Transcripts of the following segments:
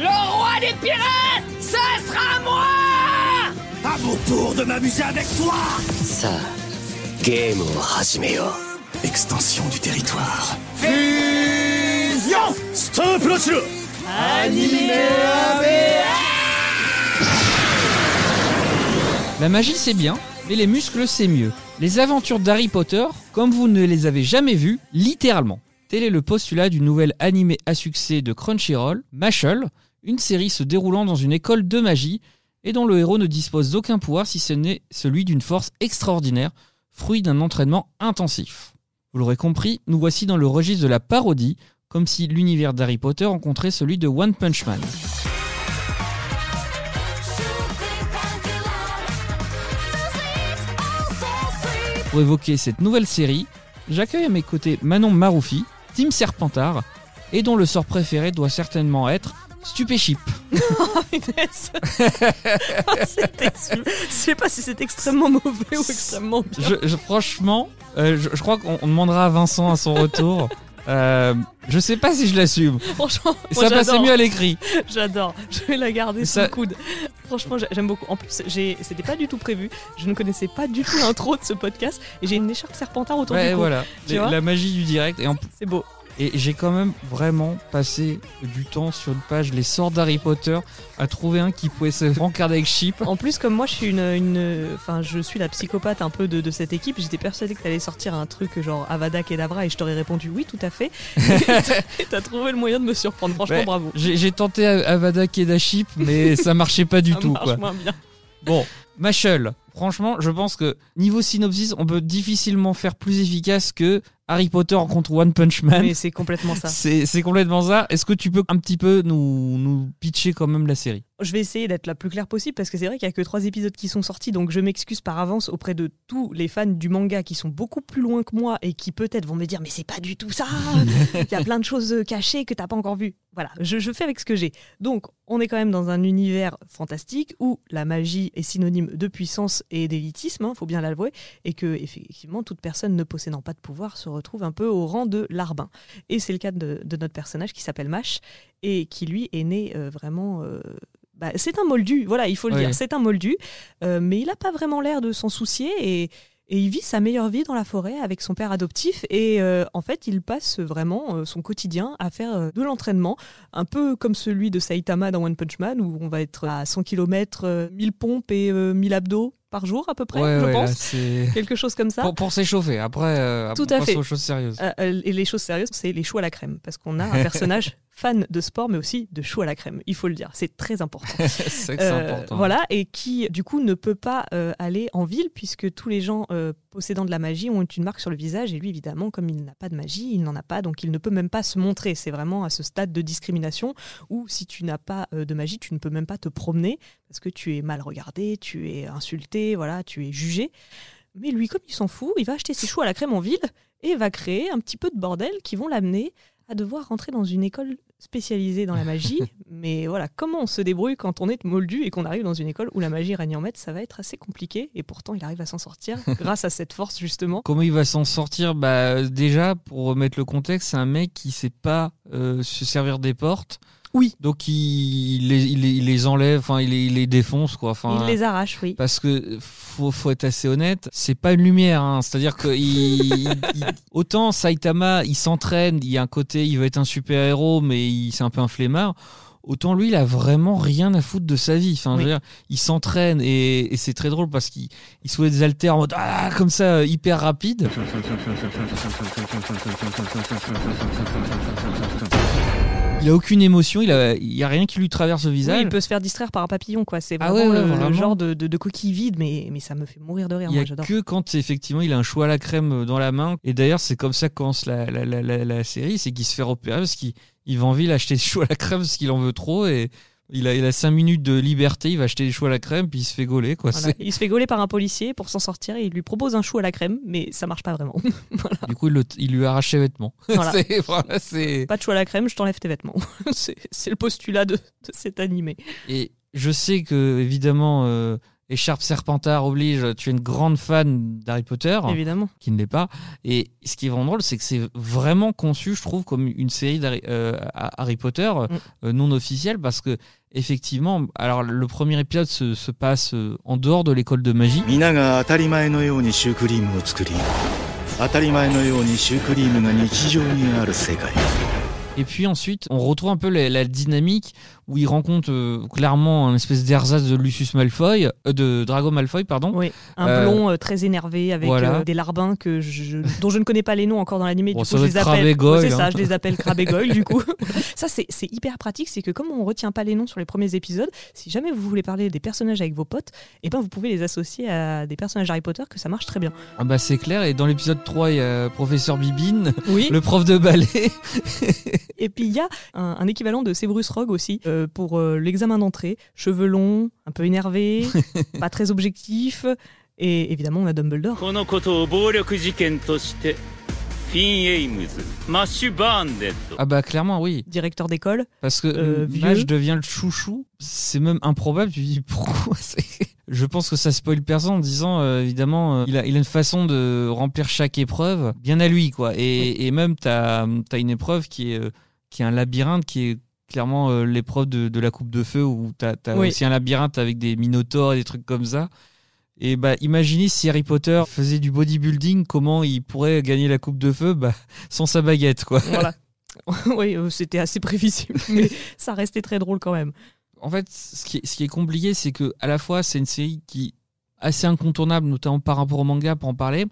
Le roi des pirates, ce sera moi À mon tour de m'amuser avec toi Ça, game au Extension du territoire. Fusion Stop le Animé La magie c'est bien, mais les muscles c'est mieux. Les aventures d'Harry Potter, comme vous ne les avez jamais vues, littéralement. Tel est le postulat du nouvel animé à succès de Crunchyroll, Mashal, une série se déroulant dans une école de magie et dont le héros ne dispose d'aucun pouvoir si ce n'est celui d'une force extraordinaire, fruit d'un entraînement intensif. Vous l'aurez compris, nous voici dans le registre de la parodie, comme si l'univers d'Harry Potter rencontrait celui de One Punch Man. Pour évoquer cette nouvelle série, j'accueille à mes côtés Manon Maroufi, Team Serpentard, et dont le sort préféré doit certainement être Stupéchip. Punaise. C'était- Je sais pas si c'est extrêmement mauvais ou extrêmement bien. Je, je- franchement, euh, je, je crois qu'on on demandera à Vincent à son retour. Euh, je sais pas si je l'assume. Franchement, ça passait mieux à l'écrit. J'adore. Je vais la garder sous le coude. Franchement, j'ai- j'aime beaucoup. En plus, c'était pas du tout prévu. Je ne connaissais pas du tout l'intro de ce podcast et j'ai une écharpe serpentard autour Ouais, du cou. voilà. La magie du direct. Et, en- C'est beau. Et j'ai quand même vraiment passé du temps sur une page Les sorts d'Harry Potter à trouver un qui pouvait se rencarder avec Chip. En plus, comme moi, je suis une, une- enfin, je suis la psychopathe un peu de, de cette équipe. J'étais persuadée que t'allais sortir un truc genre Avada Kedavra et je t'aurais répondu oui, tout à fait. T'as trouvé le moyen de me surprendre. Franchement, Ouais, bravo. J'ai tenté Avada Kedaship, mais ça marchait pas du Ça tout. marche Quoi. moins bien. Bon, Mashal, franchement, je pense que niveau synopsis, on peut difficilement faire plus efficace que Harry Potter rencontre One Punch Man. Mais c'est complètement ça. C'est c'est complètement ça. Est-ce que tu peux un petit peu nous, nous pitcher quand même la série? Je vais essayer d'être la plus claire possible parce que c'est vrai qu'il y a que trois épisodes qui sont sortis, donc je m'excuse par avance auprès de tous les fans du manga qui sont beaucoup plus loin que moi et qui peut-être vont me dire mais c'est pas du tout ça. Il y a plein de choses cachées que t'as pas encore vues. Voilà, je, je fais avec ce que j'ai. Donc on est quand même dans un univers fantastique où la magie est synonyme de puissance et d'élitisme, hein, faut bien l'avouer, et que effectivement toute personne ne possédant pas de pouvoir se retrouve un peu au rang de larbin. Et c'est le cas de, de notre personnage qui s'appelle Mash et qui lui est né euh, vraiment. euh, bah, c'est un moldu, voilà, il faut le Oui. dire, c'est un moldu, euh, mais il n'a pas vraiment l'air de s'en soucier et, et il vit sa meilleure vie dans la forêt avec son père adoptif et euh, en fait il passe vraiment euh, son quotidien à faire euh, de l'entraînement, un peu comme celui de Saitama dans One Punch Man où on va être à 100 km, 1000 pompes et euh, 1000 abdos par jour à peu près, Ouais, je ouais, pense. Quelque chose comme ça. pour, pour s'échauffer. Après, euh, Tout à on fait. aux choses sérieuses. Euh, euh, et les choses sérieuses, c'est les choux à la crème. Parce qu'on a un personnage fan de sport, mais aussi de choux à la crème. Il faut le dire. C'est très important. c'est Euh, important. Voilà, et qui du coup ne peut pas aller en ville puisque tous les gens possédant de la magie ont une marque sur le visage et lui évidemment comme il n'a pas de magie, il n'en a pas donc il ne peut même pas se montrer. C'est vraiment à ce stade de discrimination où si tu n'as pas euh, de magie, tu ne peux même pas te promener parce que tu es mal regardé, tu es insulté, voilà, tu es jugé. Mais lui comme il s'en fout, il va acheter ses choux à la crème en ville et va créer un petit peu de bordel qui vont l'amener à devoir rentrer dans une école spécialisée dans la magie. Mais voilà, comment on se débrouille quand on est moldu et qu'on arrive dans une école où la magie règne en maître, ça va être assez compliqué. Et pourtant, il arrive à s'en sortir grâce à cette force, justement. Comment il va s'en sortir? Bah, Déjà, pour remettre le contexte, c'est un mec qui sait pas euh, se servir des portes. Oui. Donc il, il les, il les- il les enlève, enfin il les, il les défonce quoi. Enfin, il les arrache, oui. Parce que faut, faut être assez honnête, c'est pas une lumière. hein. C'est-à-dire que il- il- autant Saitama, il s'entraîne, il y a un côté, il veut être un super héros, mais il- c'est un peu un flemmard. Autant lui, il a vraiment rien à foutre de sa vie. Enfin, je veux dire, il s'entraîne et, et c'est très drôle parce qu'il il soulève des haltères en mode ah, comme ça, euh, hyper rapide. Il a aucune émotion, il a, il y a rien qui lui traverse le Oui, visage. il peut se faire distraire par un papillon, quoi. C'est Ah vraiment, ouais, ouais, le, genre de, de- de coquille vide, mais, mais ça me fait mourir de rire. Il y Moi, a j'adore. que quand effectivement il a un choix à la crème dans la main. Et d'ailleurs, c'est comme ça que commence la, la, la, la- la série c'est qu'il se fait repérer parce qu'il il va en ville acheter des choux à la crème parce qu'il en veut trop. Et il a, il a 5 minutes de liberté, il va acheter des choux à la crème, puis il se fait gauler. Quoi. Voilà. Il se fait gauler par un policier pour s'en sortir et il lui propose un chou à la crème, mais ça marche pas vraiment. Du coup, il, le- il lui arrache ses vêtements. Voilà. Pas de chou à la crème, je t'enlève tes vêtements. c'est c'est le postulat de, de cet animé. Et je sais que, évidemment, euh, Écharpe Serpentard oblige, tu es une grande fan d'Harry Potter. Évidemment. Qui ne l'est pas. Et ce qui est vraiment drôle, c'est que c'est vraiment conçu, je trouve, comme une série d'Harry euh, Potter mm. euh, non officielle, parce que effectivement, alors le premier épisode se, passe euh, en dehors de l'école de magie. Et puis ensuite, on retrouve un peu la dynamique où il rencontre euh, clairement un espèce d'ersatz de Lucius Malfoy, euh, de Drago Malfoy, pardon. Oui, un Euh, blond très énervé avec voilà. des larbins que je, dont je ne connais pas les noms encore dans l'animé. Bon, du ça coup, je les appelle. Et Ouais, c'est ça, hein. je les appelle Crabbe et Goyle, du coup. Ça, c'est hyper pratique, c'est que comme on retient pas les noms sur les premiers épisodes, si jamais vous voulez parler des personnages avec vos potes, eh ben vous pouvez les associer à des personnages Harry Potter, que ça marche très bien. Ah bah c'est clair. Et dans l'épisode 3, il y a Professeur Bibine, Oui. le prof de ballet. Et puis il y a un, un équivalent de Severus Rogue aussi euh, pour euh, l'examen d'entrée. Cheveux longs, un peu énervé, pas très objectif. Et évidemment, on a Dumbledore. Ah bah clairement oui. Directeur d'école. Parce que euh, devient le chouchou. C'est même improbable. Tu dis pourquoi Je pense que ça spoil personne en disant euh, évidemment il, a, une façon de remplir chaque épreuve bien à lui quoi. Et, même t'as as une épreuve qui est qui est un labyrinthe qui est clairement euh, l'épreuve de, de la coupe de feu où t'as as Oui. aussi un labyrinthe avec des minotaures et des trucs comme ça. Et bah imaginez si Harry Potter faisait du bodybuilding, comment il pourrait gagner la coupe de feu bah, sans sa baguette quoi. Voilà. oui, euh, c'était assez prévisible, mais ça restait très drôle quand même. en fait, ce qui est, ce qui est compliqué, c'est que à la fois c'est une série qui assez incontournable, notamment par rapport au manga, pour en parler.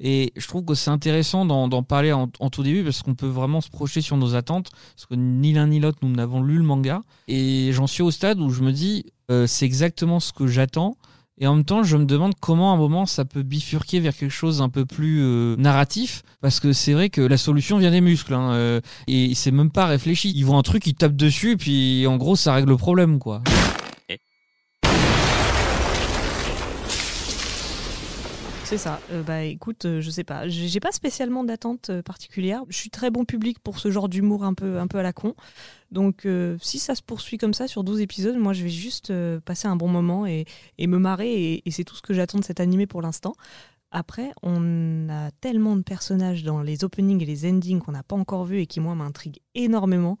Et je trouve que c'est intéressant d'en parler en, en tout début parce qu'on peut vraiment se projeter sur nos attentes. Parce que ni l'un ni l'autre, nous n'avons lu le manga. Et j'en suis au stade où je me dis, euh, c'est exactement ce que j'attends. Et en même temps, je me demande comment à un moment ça peut bifurquer vers quelque chose un peu plus euh, narratif. Parce que c'est vrai que la solution vient des muscles. hein, euh, et c'est même pas réfléchi. Ils voient un truc, ils tapent dessus, et puis en gros, ça règle le problème, quoi. C'est ça. Euh, bah écoute, euh, je sais pas. J'ai pas spécialement d'attente euh, particulière. Je suis très bon public pour ce genre d'humour un peu, un peu à la con. Donc si ça se poursuit comme ça sur 12 épisodes, moi je vais juste passer un bon moment et, et me marrer. Et, c'est tout ce que j'attends de cet animé pour l'instant. Après, on a tellement de personnages dans les openings et les endings qu'on n'a pas encore vus et qui, moi, m'intriguent énormément.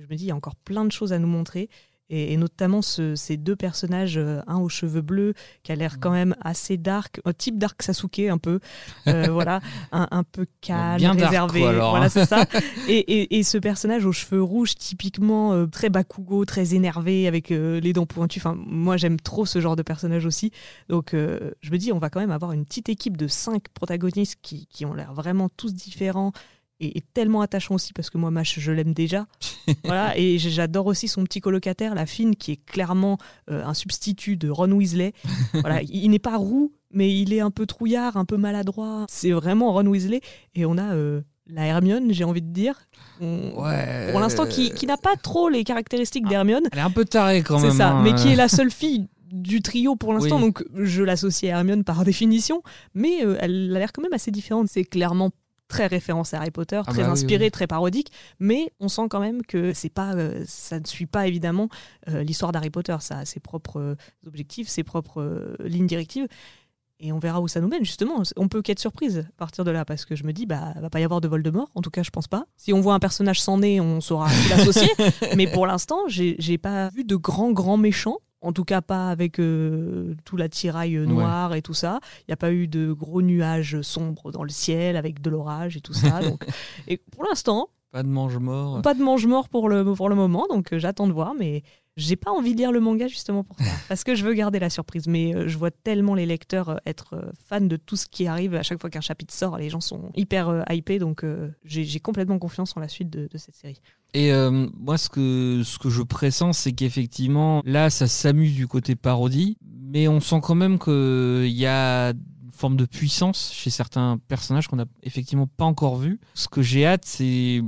Je me dis, il y a encore plein de choses à nous montrer. Et, et notamment ce- ces deux personnages, euh, un aux cheveux bleus, qui a l'air quand même assez dark, un type dark Sasuke un peu, euh, voilà, un, un peu calme, Bien dark, réservé, quoi, alors, voilà hein. c'est ça. Et, et- et ce personnage aux cheveux rouges, typiquement euh, très Bakugo, très énervé, avec euh, les dents pointues. Enfin, moi j'aime trop ce genre de personnage aussi. Donc je me dis, on va quand même avoir une petite équipe de cinq protagonistes qui, qui ont l'air vraiment tous différents. Et, et tellement attachants aussi parce que moi Mash je l'aime déjà voilà et j'adore aussi son petit colocataire la fine qui est clairement euh, un substitut de Ron Weasley voilà il, il n'est pas roux mais il est un peu trouillard un peu maladroit c'est vraiment Ron Weasley et on a euh, la Hermione j'ai envie de dire Ouais. pour l'instant qui, qui n'a pas trop les caractéristiques d'Hermione Elle est un peu tarée quand c'est même. ça hein. mais qui est la seule fille du trio pour l'instant Oui. donc je l'associe à Hermione par définition mais euh, elle a l'air quand même assez différente c'est clairement très référence à Harry Potter, Ah très bah inspiré, oui. très parodique, mais on sent quand même que c'est pas, euh, ça ne suit pas évidemment euh, l'histoire d'Harry Potter. Ça a ses propres euh, objectifs, ses propres lignes directives. Et on verra où ça nous mène, justement. On peut qu'être surprise à partir de là, parce que je me dis, bah, va pas y avoir de Voldemort. En tout cas, je pense pas. Si on voit un personnage sans nez, on saura l'associer. mais pour l'instant, j'ai j'ai pas vu de grands, grands méchants. En tout cas, pas avec euh, tout l'attirail euh, noir et tout ça. Il n'y a pas eu de gros nuages sombres dans le ciel avec de l'orage et tout ça. Donc, et pour l'instant, Pas de mange-mort. pas de mange-mort pour le, pour le moment, donc euh, j'attends de voir, mais j'ai pas envie de lire le manga justement pour ça, parce que je veux garder la surprise. Mais je vois tellement les lecteurs être fans de tout ce qui arrive à chaque fois qu'un chapitre sort, les gens sont hyper hypés, donc j'ai j'ai complètement confiance en la suite de, de cette série. Et euh, moi, ce que, ce que je pressens, c'est qu'effectivement, là, ça s'amuse du côté parodie, mais on sent quand même qu'il y a une forme de puissance chez certains personnages qu'on n'a effectivement pas encore vus. Ce que j'ai hâte, c'est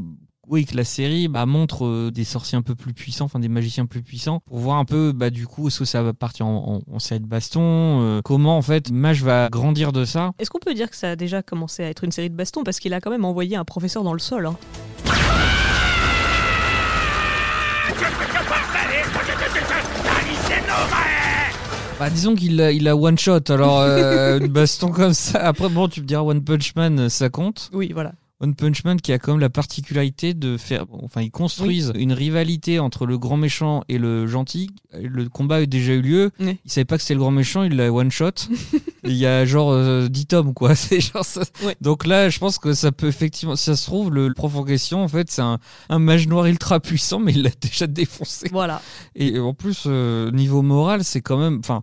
oui, que la série bah, montre euh, des sorciers un peu plus puissants, enfin des magiciens plus puissants, pour voir un peu, bah, du coup, est-ce que ça va partir en, en, en série de baston euh, Comment, en fait, Mage va grandir de ça Est-ce qu'on peut dire que ça a déjà commencé à être une série de baston? Parce qu'il a quand même envoyé un professeur dans le sol hein. Bah, disons qu'il a, il a one shot, alors euh, une baston comme ça. Après, bon, tu me diras One Punch Man, ça compte. Oui, voilà. One Punch Man qui a quand même la particularité de faire. Enfin, ils construisent une rivalité entre le grand méchant et le gentil. Le combat a déjà eu lieu. Oui. Il savait pas que c'était le grand méchant, il l'a one shot. il y a genre euh, 10 tomes, quoi. C'est genre ça. Donc là, je pense que ça peut effectivement. Si ça se trouve, le, le prof en question, en fait, c'est un, un mage noir ultra puissant, mais il l'a déjà défoncé. Voilà. Et en plus, euh, niveau moral, c'est quand même. Enfin,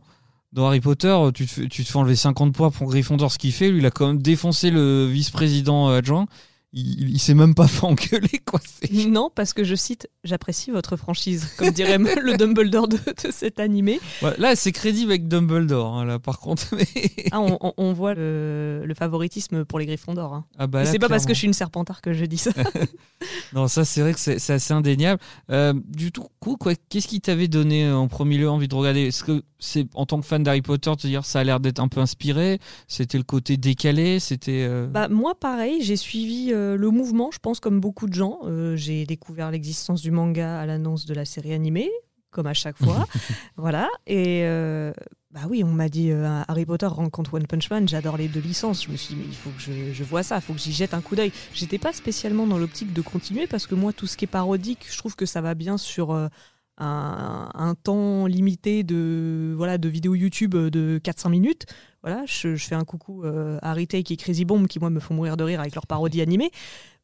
dans Harry Potter, tu te, fais, tu te fais enlever 50 points pour Gryffondor, ce qu'il fait. Lui, il a quand même défoncé le vice-président euh, adjoint. Il, il s'est même pas fait engueuler, quoi. Non, parce que je cite, j'apprécie votre franchise, comme dirait le Dumbledore de, de cet animé. Ouais, là, c'est crédible avec Dumbledore, hein, là, par contre. mais- Ah, on, on- on voit le, le favoritisme pour les Gryffondors. Hein. Ah bah c'est pas parce que je suis une serpentard que je dis ça. Non, ça, c'est vrai que c'est assez indéniable. Euh, du tout, coup, quoi, qu'est-ce qui t'avait donné euh, en premier lieu envie de regarder? Est-ce que c'est en tant que fan d'Harry Potter, te dire ça a l'air d'être un peu inspiré? C'était le côté décalé C'était. euh, Bah, moi, pareil, j'ai suivi euh, le mouvement, je pense, comme beaucoup de gens. Euh, j'ai découvert l'existence du manga à l'annonce de la série animée, comme à chaque fois. voilà. Et euh, bah oui, on m'a dit euh, Harry Potter rencontre One Punch Man, j'adore les deux licences. Je me suis dit, mais il faut que je, je vois ça, il faut que j'y jette un coup d'œil. J'étais pas spécialement dans l'optique de continuer parce que moi, tout ce qui est parodique, je trouve que ça va bien sur. euh, un, un temps limité de voilà de vidéos YouTube de 4-5 minutes voilà, je, fais un coucou euh, à Retake et Crazy Bomb qui, moi, me font mourir de rire avec leurs parodies animées.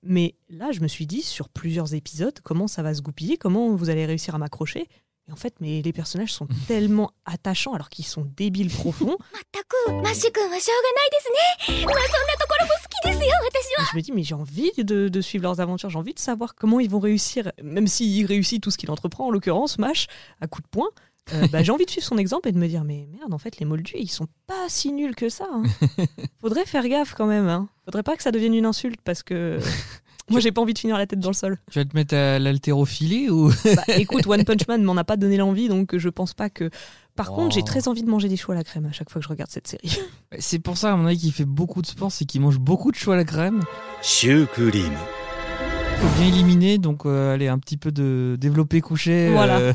Mais là, je me suis dit, sur plusieurs épisodes, comment ça va se goupiller, comment vous allez réussir à m'accrocher. Et en fait, mais les personnages sont tellement attachants alors qu'ils sont débiles profonds. Je me dis, mais j'ai envie de, de, suivre leurs aventures, j'ai envie de savoir comment ils vont réussir, même s'il réussit tout ce qu'il entreprend, en l'occurrence, Mash, à coup de poing. Euh, bah, j'ai envie de suivre son exemple et de me dire mais merde en fait les Moldus ils sont pas si nuls que ça. Hein. Faudrait faire gaffe quand même. Hein. Faudrait pas que ça devienne une insulte parce que moi j'ai pas envie de finir la tête dans le sol. Tu vas te mettre à l'haltérophilie ou? Bah, écoute One Punch Man m'en a pas donné l'envie donc je pense pas que. Par contre j'ai oh. très envie de manger des choux à la crème à chaque fois que je regarde cette série. Bah, c'est pour ça à mon avis qu'il fait beaucoup de sport c'est qu'il mange beaucoup de choux à la crème. Choux crème faut bien éliminer, donc euh, allez, un petit peu de développer couché. Voilà. Euh.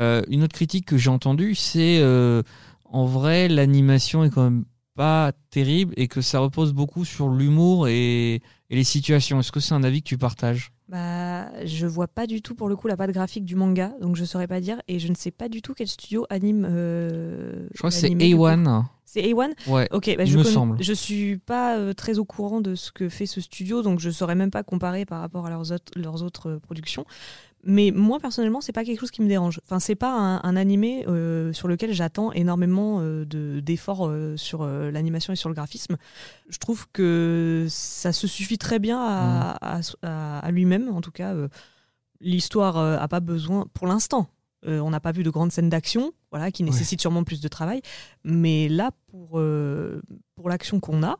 Euh, une autre critique que j'ai entendue, c'est euh, en vrai, l'animation est quand même pas terrible et que ça repose beaucoup sur l'humour et, et les situations. Est-ce que c'est un avis que tu partages? Bah, je vois pas du tout pour le coup la patte graphique du manga, donc je saurais pas dire. Et je ne sais pas du tout quel studio anime. euh, Je crois que c'est l'animé, du coup. A1. C'est A1 Ouais. Ok, bah, Il je, me semble. je suis pas euh, très au courant de ce que fait ce studio, donc je saurais même pas comparer par rapport à leurs autres, leurs autres productions. Mais moi personnellement, c'est pas quelque chose qui me dérange. Enfin, c'est pas un, un animé euh, sur lequel j'attends énormément euh, de d'efforts euh, sur l'animation et sur le graphisme. Je trouve que ça se suffit très bien à, à- à- à lui-même, en tout cas. L'histoire a pas besoin, pour l'instant, on n'a pas vu de grandes scènes d'action, voilà, qui nécessitent sûrement plus de travail. Mais là, pour, pour l'action qu'on a,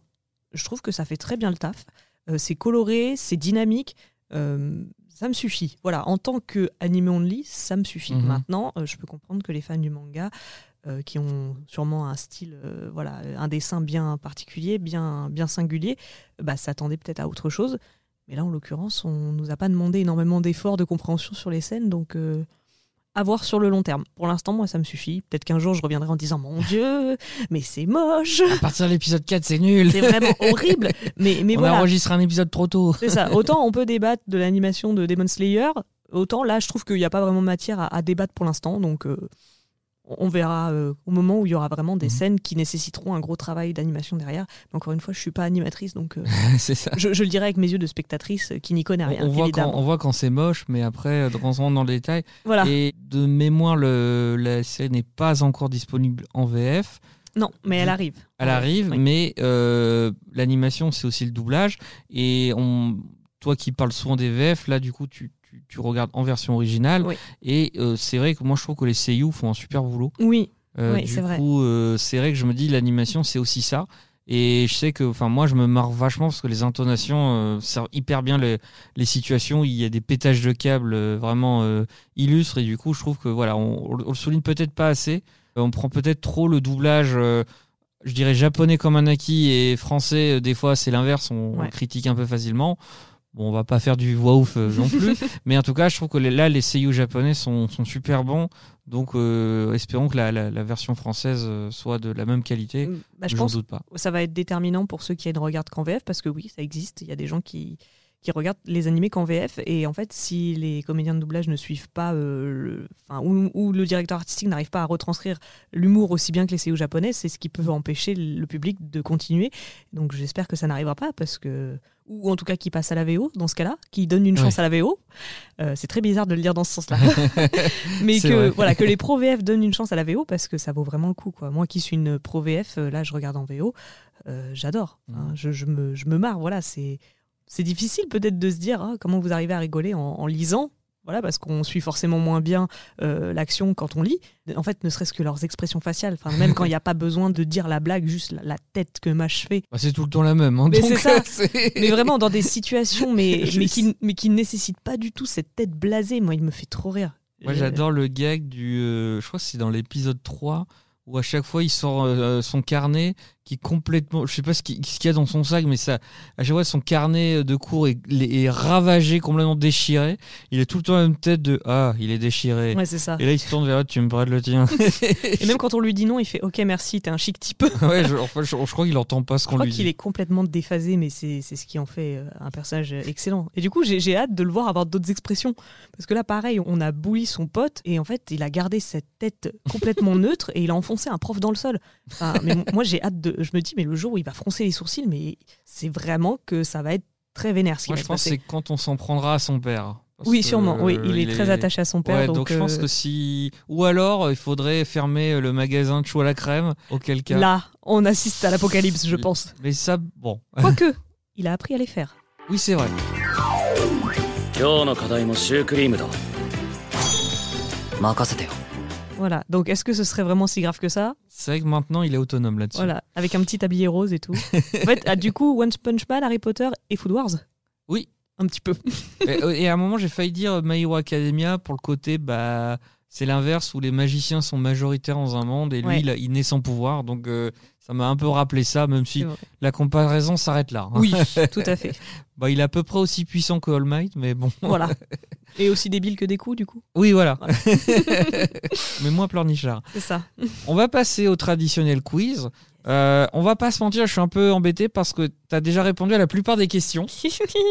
je trouve que ça fait très bien le taf. C'est coloré, c'est dynamique. euh, ça me suffit. Voilà, en tant que anime only, ça me suffit. Mhm. Maintenant, euh, je peux comprendre que les fans du manga, euh, qui ont sûrement un style, euh, voilà, un dessin bien particulier, bien, bien singulier, bah, s'attendaient peut-être à autre chose. Mais là, en l'occurrence, on nous a pas demandé énormément d'efforts de compréhension sur les scènes, donc à voir sur le long terme. Pour l'instant, moi, ça me suffit. Peut-être qu'un jour, je reviendrai en disant Mon Dieu, mais c'est moche, À partir de l'épisode 4, c'est nul. c'est vraiment horrible. Mais, mais On voilà, enregistré un épisode trop tôt. c'est ça. Autant on peut débattre de l'animation de Demon Slayer, autant là, je trouve qu'il n'y a pas vraiment matière à, à débattre pour l'instant. Donc, euh, on verra euh, au moment où il y aura vraiment des Mhm. scènes qui nécessiteront un gros travail d'animation derrière. Mais encore une fois, je suis pas animatrice, donc euh, c'est ça. je, je le dirais avec mes yeux de spectatrice euh, qui n'y connaît rien. on, voit quand, évidemment. on voit quand c'est moche, mais après, rentre dans le détail. Voilà. Et de mémoire, le, la série n'est pas encore disponible en VF. Non, mais elle arrive. Elle arrive, oui. mais euh, l'animation, c'est aussi le doublage. Et on, toi qui parles souvent des VF, là, du coup, tu, tu, tu regardes en version originale. Oui. Et euh, c'est vrai que moi, je trouve que les seiyuu font un super boulot. Oui, Euh, Oui, du c'est vrai. coup, euh, c'est vrai que je me dis, l'animation, c'est aussi ça. Et je sais que, enfin, moi, je me marre vachement parce que les intonations euh, servent hyper bien les, les situations. Il y a des pétages de câbles euh, vraiment euh, illustres. Et du coup, je trouve que, voilà, on, on le souligne peut-être pas assez. On prend peut-être trop le doublage, je dirais japonais comme un acquis et français, des fois, c'est l'inverse. On, Ouais. critique un peu facilement. Bon, on va pas faire du voix ouf euh, non plus, mais en tout cas, je trouve que là, les seiyuu japonais sont, sont super bons. Donc, euh, espérons que la, la- la version française euh, soit de la même qualité. Bah, je pense doute pas. ça va être déterminant pour ceux qui ne regardent qu'en VF, parce que oui, ça existe. Il y a des gens qui, qui regardent les animés qu'en VF. Et en fait, si les comédiens de doublage ne suivent pas, euh, le- enfin, ou, ou le directeur artistique n'arrive pas à retranscrire l'humour aussi bien que les séries japonais, c'est ce qui peut empêcher le public de continuer. Donc j'espère que ça n'arrivera pas, parce que. Ou en tout cas qui passe à la VO, dans ce cas-là, qui donne une chance à la VO. Euh, c'est très bizarre de le dire dans ce sens-là. Mais que, vrai. voilà, que les pro VF donnent une chance à la VO, parce que ça vaut vraiment le coup. Quoi. Moi qui suis une pro VF, euh, là je regarde en VO. Euh, j'adore. Enfin, Mhm. je, je me, je me marre. Voilà, c'est c'est difficile peut-être de se dire ah, comment vous arrivez à rigoler en, en lisant. Voilà, parce qu'on suit forcément moins bien euh, l'action quand on lit. En fait, ne serait-ce que leurs expressions faciales. Enfin, même quand il n'y a pas besoin de dire la blague, juste la, la tête que Mash fait. Bah, c'est tout le temps la même. hein, Mais c'est ça. Mais vraiment dans des situations, mais, mais, qui, mais qui ne nécessitent pas du tout cette tête blasée. Moi, il me fait trop rire. Moi, j'adore le gag du. euh, je crois que c'est dans l'épisode 3 où à chaque fois il sort euh, son carnet qui est complètement. Je sais pas ce qu'il qu'il y a dans son sac, mais ça, à chaque fois son carnet de cours est, est ravagé, complètement déchiré. Il a tout le temps la même tête de Ah, il est déchiré. Ouais, c'est ça. Et là, il se tourne vers l'autre, tu me prêtes le tien. Et même quand on lui dit non, il fait Ok, merci, t'es un chic type. ouais, je, enfin, je, je crois qu'il entend pas ce Je qu'on crois lui qu'il dit. est complètement déphasé, mais c'est ce qui en fait euh, un personnage excellent. Et du coup, j'ai j'ai hâte de le voir avoir d'autres expressions. Parce que là, pareil, on a bouli son pote, et en fait, il a gardé cette tête complètement neutre, et il a enfoncé un prof dans le sol. Enfin, mais moi, j'ai hâte de. Je me dis, mais le jour où il va froncer les sourcils, mais c'est vraiment que ça va être très vénère ce qui Moi, va je se pense que c'est quand on s'en prendra à son père. Parce Oui, sûrement. Oui, euh, il est très attaché à son père. Ouais, donc, donc, je pense euh, que si. Ou alors, euh, il faudrait fermer le magasin de choux à la crème, auquel cas. là, on assiste à l'apocalypse, je pense. Mais ça, bon. Quoique, il a appris à les faire. Oui, c'est vrai. Voilà. Donc, est-ce que ce serait vraiment si grave que ça? C'est vrai que maintenant, il est autonome là-dessus. Voilà, avec un petit tablier rose et tout. en fait, ah, du coup, One Punch Man, Harry Potter et Food Wars? Oui. Un petit peu. et, et à un moment, j'ai failli dire My Hero Academia pour le côté, bah, c'est l'inverse où les magiciens sont majoritaires dans un monde et lui, Ouais. il, naît sans pouvoir. Donc, euh, ça m'a un peu rappelé ça, même si la comparaison s'arrête là. hein. Oui, tout à fait. Bah, il est à peu près aussi puissant que All Might, mais bon. Voilà. Et aussi débile que des coups, du coup. Oui, voilà. mais moins pleurnichard. C'est ça. On va passer au traditionnel quiz. Euh, on va pas se mentir, je suis un peu embêté parce que tu as déjà répondu à la plupart des questions.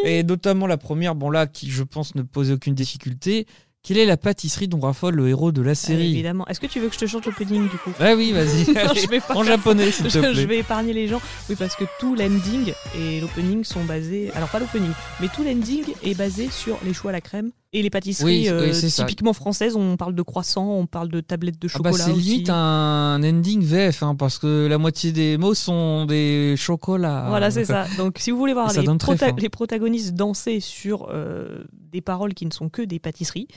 Et notamment la première, bon là, qui je pense ne pose aucune difficulté. Quelle est la pâtisserie dont raffole le héros de la Ah, série évidemment. Est-ce que tu veux que je te chante l'opening, du coup? Ah oui, vas-y. En japonais, s'il te je, plaît. je vais épargner les gens. Oui, parce que tout l'ending et l'opening sont basés. Alors, pas l'opening, mais tout l'ending est basé sur les choux à la crème et les pâtisseries Oui, oui, euh, ça. typiquement françaises. On parle de croissants, on parle de tablettes de Ah bah, chocolat. c'est limite un ending VF, hein, parce que la moitié des mots sont des chocolats. Voilà, c'est ça. Donc, si vous voulez voir prota- les protagonistes danser sur euh, des paroles qui ne sont que des pâtisseries,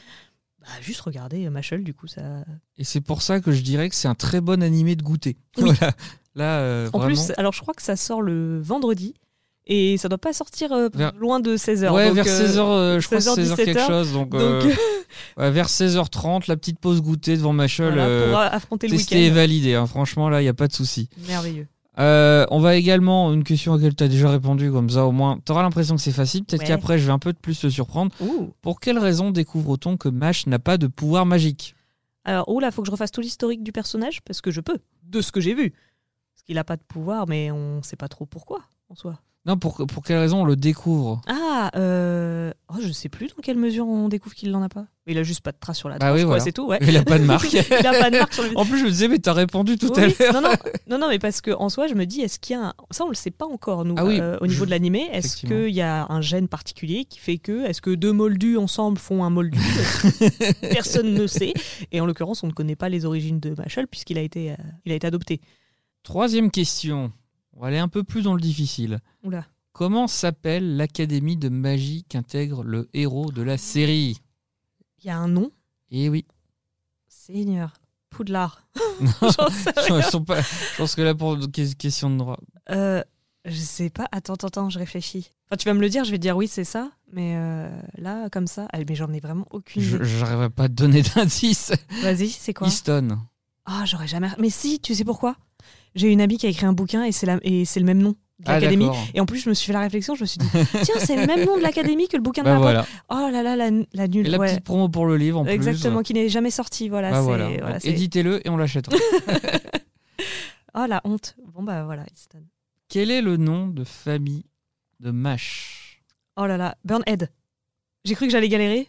bah, juste regardez euh, Machel, du coup, ça. Et c'est pour ça que je dirais que c'est un très bon animé de goûter. Oui. Voilà. Là, euh, En vraiment. plus, alors je crois que ça sort le vendredi et ça doit pas sortir euh, Vers- loin de 16h. ouais, vers 16h, je crois 16h, 16h quelque 17h. chose. Donc, Donc, ouais, vers 16h30, la petite pause goûter devant Machel. voilà, pour affronter le testé et week-end. validé. hein. Franchement, là, il n'y a pas de souci. Merveilleux. Euh, on va également, une question à laquelle tu as déjà répondu, comme ça au moins, tu auras l'impression que c'est facile. Peut-être Ouais. qu'après, je vais un peu de plus te surprendre. Ouh. Pour quelle raison découvre-t-on que Mash n'a pas de pouvoir magique? Alors, oh là, faut que je refasse tout l'historique du personnage parce que je peux, de ce que j'ai vu. Parce qu'il a pas de pouvoir, mais on sait pas trop pourquoi en soi. Non, pour, pour quelle raison on le découvre Ah, euh... oh, je sais plus dans quelle mesure on découvre qu'il en a pas. Il a juste pas de trace sur la Bah tronche, oui, voilà. c'est tout, ouais. Il a pas de marque. il a pas de marque sur le En plus, je me disais, mais t'as répondu tout Oui, à l'heure. Non, non, non, non, mais parce que en soi, je me dis, est-ce qu'il y a un... Ça, on le sait pas encore, nous, Ah oui, euh, au niveau je- de l'animé. Est-ce qu'il y a un gène particulier qui fait que... Est-ce que deux moldus ensemble font un moldu? Personne ne sait? Et en l'occurrence, on ne connaît pas les origines de Machel puisqu'il a, été, euh, il a été adopté. Troisième question. On va aller un peu plus dans le difficile. Oula. Comment s'appelle l'académie de magie qu'intègre le héros de la série? Il y a un nom? Eh oui. Seigneur. Poudlard. Non, J'en sais rien. ils sont pas- Je pense que là, pour question de droit. Euh, je sais pas. Attends, attends, attends, je réfléchis. Enfin, tu vas me le dire, je vais te dire oui, c'est ça. Mais euh, là, comme ça, ah, mais j'en ai vraiment aucune Je idée. n'arriverai pas à te donner d'indice. Vas-y, c'est quoi? Easton. Ah, j'aurais jamais. Mais si, tu sais pourquoi? J'ai une amie qui a écrit un bouquin et c'est la... et c'est le même nom. de Ah, l'académie. Et en plus, je me suis fait la réflexion, je me suis dit, tiens, c'est le même nom de l'académie que le bouquin de Bah Harry voilà. Oh là là, la, la Et nulle. la ouais. petite promo pour le livre en plus. Exactement, qui n'est jamais sorti. Voilà, Bah voilà. voilà, Éditez-le et on l'achètera. Oh la honte. Bon bah voilà, Easton. Quel est le nom de famille de Mash? Oh là là, Burnhead. J'ai cru que j'allais galérer.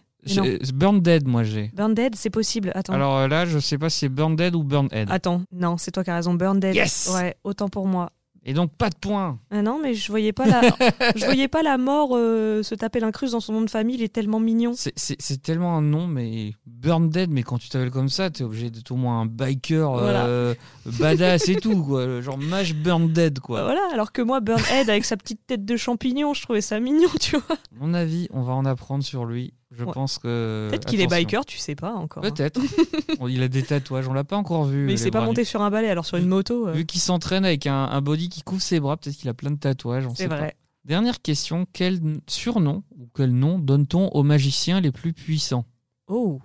Burn Dead, moi j'ai. Burndead, c'est possible. Attends. Alors euh, là, je sais pas si c'est Burn Dead ou Burn Head. Attends, non, c'est toi qui as raison. Burndead. Yes Ouais, autant pour moi. Et donc pas de points. Ah non, mais je voyais pas la, je voyais pas la mort euh, se taper l'incruste dans son nom de famille. Il est tellement mignon. C'est- tellement un nom, mais Burn Dead, mais quand tu t'appelles comme ça, t'es obligé d'être au moins un biker Voilà. euh, badass et tout, quoi. Genre Mash Burn Dead, quoi. Voilà, alors que moi, Burnhead avec sa petite tête de champignon, je trouvais ça mignon, tu vois. À mon avis, on va en apprendre sur lui. Je Ouais. pense que. Peut-être qu'il est biker, tu sais pas encore. hein. Peut-être. Il a des tatouages, on l'a pas encore vu. Mais il s'est pas monté sur un balai, alors sur une moto. euh, Vu qu'il s'entraîne avec un, un body qui couvre ses bras, peut-être qu'il a plein de tatouages. on c'est sait pas. vrai. Dernière question quel surnom ou quel nom donne-t-on aux magiciens les plus puissants? Oh,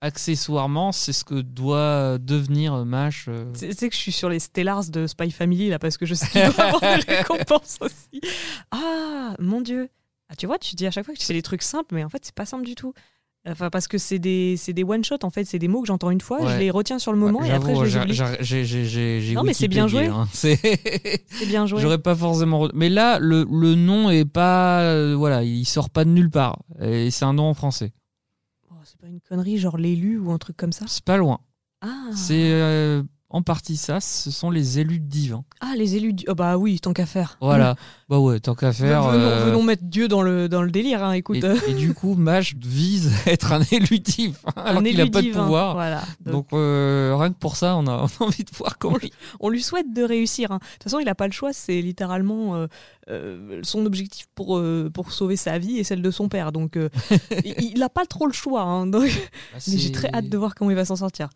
Accessoirement, c'est ce que doit devenir Mash. euh, tu sais que je suis sur les Stellars de Spy Family là parce que je sais qu'il doit avoir des récompenses aussi. Ah, mon dieu. Ah, tu vois, tu dis à chaque fois que tu fais des trucs simples, mais en fait, c'est pas simple du tout. Enfin, parce que c'est des, c'est des one-shots, en fait, c'est des mots que j'entends une fois, Ouais. je les retiens sur le moment et après je les oublie. j'ai- j'ai- j'ai- j'ai- j'ai Non, mais c'est bien joué. hein. C'est- C'est bien joué. J'aurais pas forcément. Mais là, le, le nom est pas. euh, voilà, il sort pas de nulle part. Et c'est un nom en français. Oh, c'est pas une connerie, genre l'élu ou un truc comme ça C'est pas loin. Ah, C'est euh, en partie ça. Ce sont les élus divins. ah les élus. du- Oh, bah oui, tant qu'à faire. Voilà. Bah ouais, tant qu'à faire. Venons, euh, venons mettre Dieu dans le, dans le délire, hein, écoute. Et, et du coup, Mage vise à être un élu divin, alors Un qu'il n'a pas de pouvoir. Voilà. Donc, euh, rien que pour ça, on a, on a envie de voir comment. on lui souhaite de réussir. hein. De toute façon, il n'a pas le choix. C'est littéralement euh, son objectif pour, pour sauver sa vie et celle de son père. Donc, il n'a pas trop le choix. hein. Donc- Bah, mais j'ai très hâte de voir comment il va s'en sortir.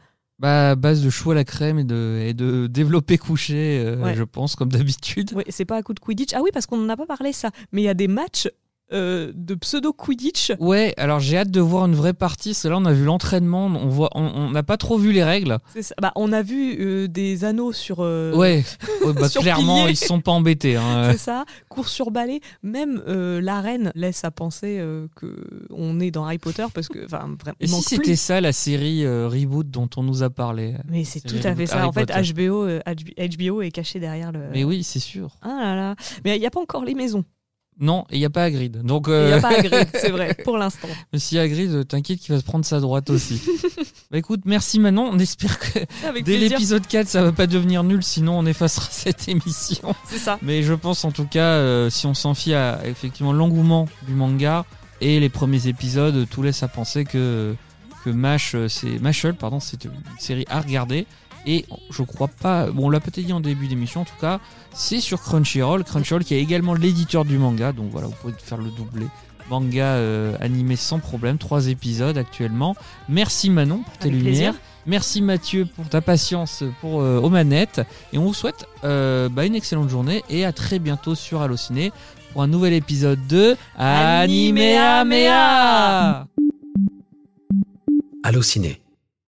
Bah, base de chou à la crème et de, et de développer couché, euh, Ouais. je pense, comme d'habitude. Oui, c'est pas à coup de Quidditch. Ah oui, parce qu'on n'en a pas parlé ça. Mais il y a des matchs euh, de pseudo Quidditch. Ouais, alors j'ai hâte de voir une vraie partie. parce que là, on a vu l'entraînement, on voit, on n'a pas trop vu les règles. Ça. Bah, on a vu euh, des anneaux sur. euh, Ouais, bah, sur clairement, ils se sont pas embêtés. hein. C'est ça, course sur balai. Même euh, l'arène laisse à penser que on est dans Harry Potter parce que, enfin, vraiment, Et si c'était ça la série reboot dont on nous a parlé? Mais c'est tout à fait ça. Harry en fait, Potter. HBO, HBO est caché derrière le. Mais oui, c'est sûr. Ah là là. Mais il n'y a pas encore les maisons. Non, il n'y a pas Hagrid. Donc, Il n'y euh, a pas Hagrid, c'est vrai, pour l'instant. mais si Hagrid, euh, t'inquiète qu'il va se prendre sa droite aussi. bah écoute, merci Manon. On espère que Avec dès l'épisode 4, ça va pas devenir nul, sinon on effacera cette émission. C'est ça. Mais je pense en tout cas, euh, si on s'en fie à effectivement l'engouement du manga et les premiers épisodes, tout laisse à penser que que Mash, euh, c'est pardon, c'est une série à regarder. Et je crois pas, bon, on l'a peut-être dit en début d'émission, en tout cas, c'est sur Crunchyroll. Crunchyroll qui est également l'éditeur du manga, donc voilà, vous pouvez faire le doublé. Manga euh, animé sans problème, trois épisodes actuellement. Merci Manon pour tes Avec lumières. plaisir. Merci Mathieu pour ta patience pour euh, aux manettes. Et on vous souhaite euh, bah, une excellente journée et à très bientôt sur Allociné pour un nouvel épisode de Animea Mea. Allociné,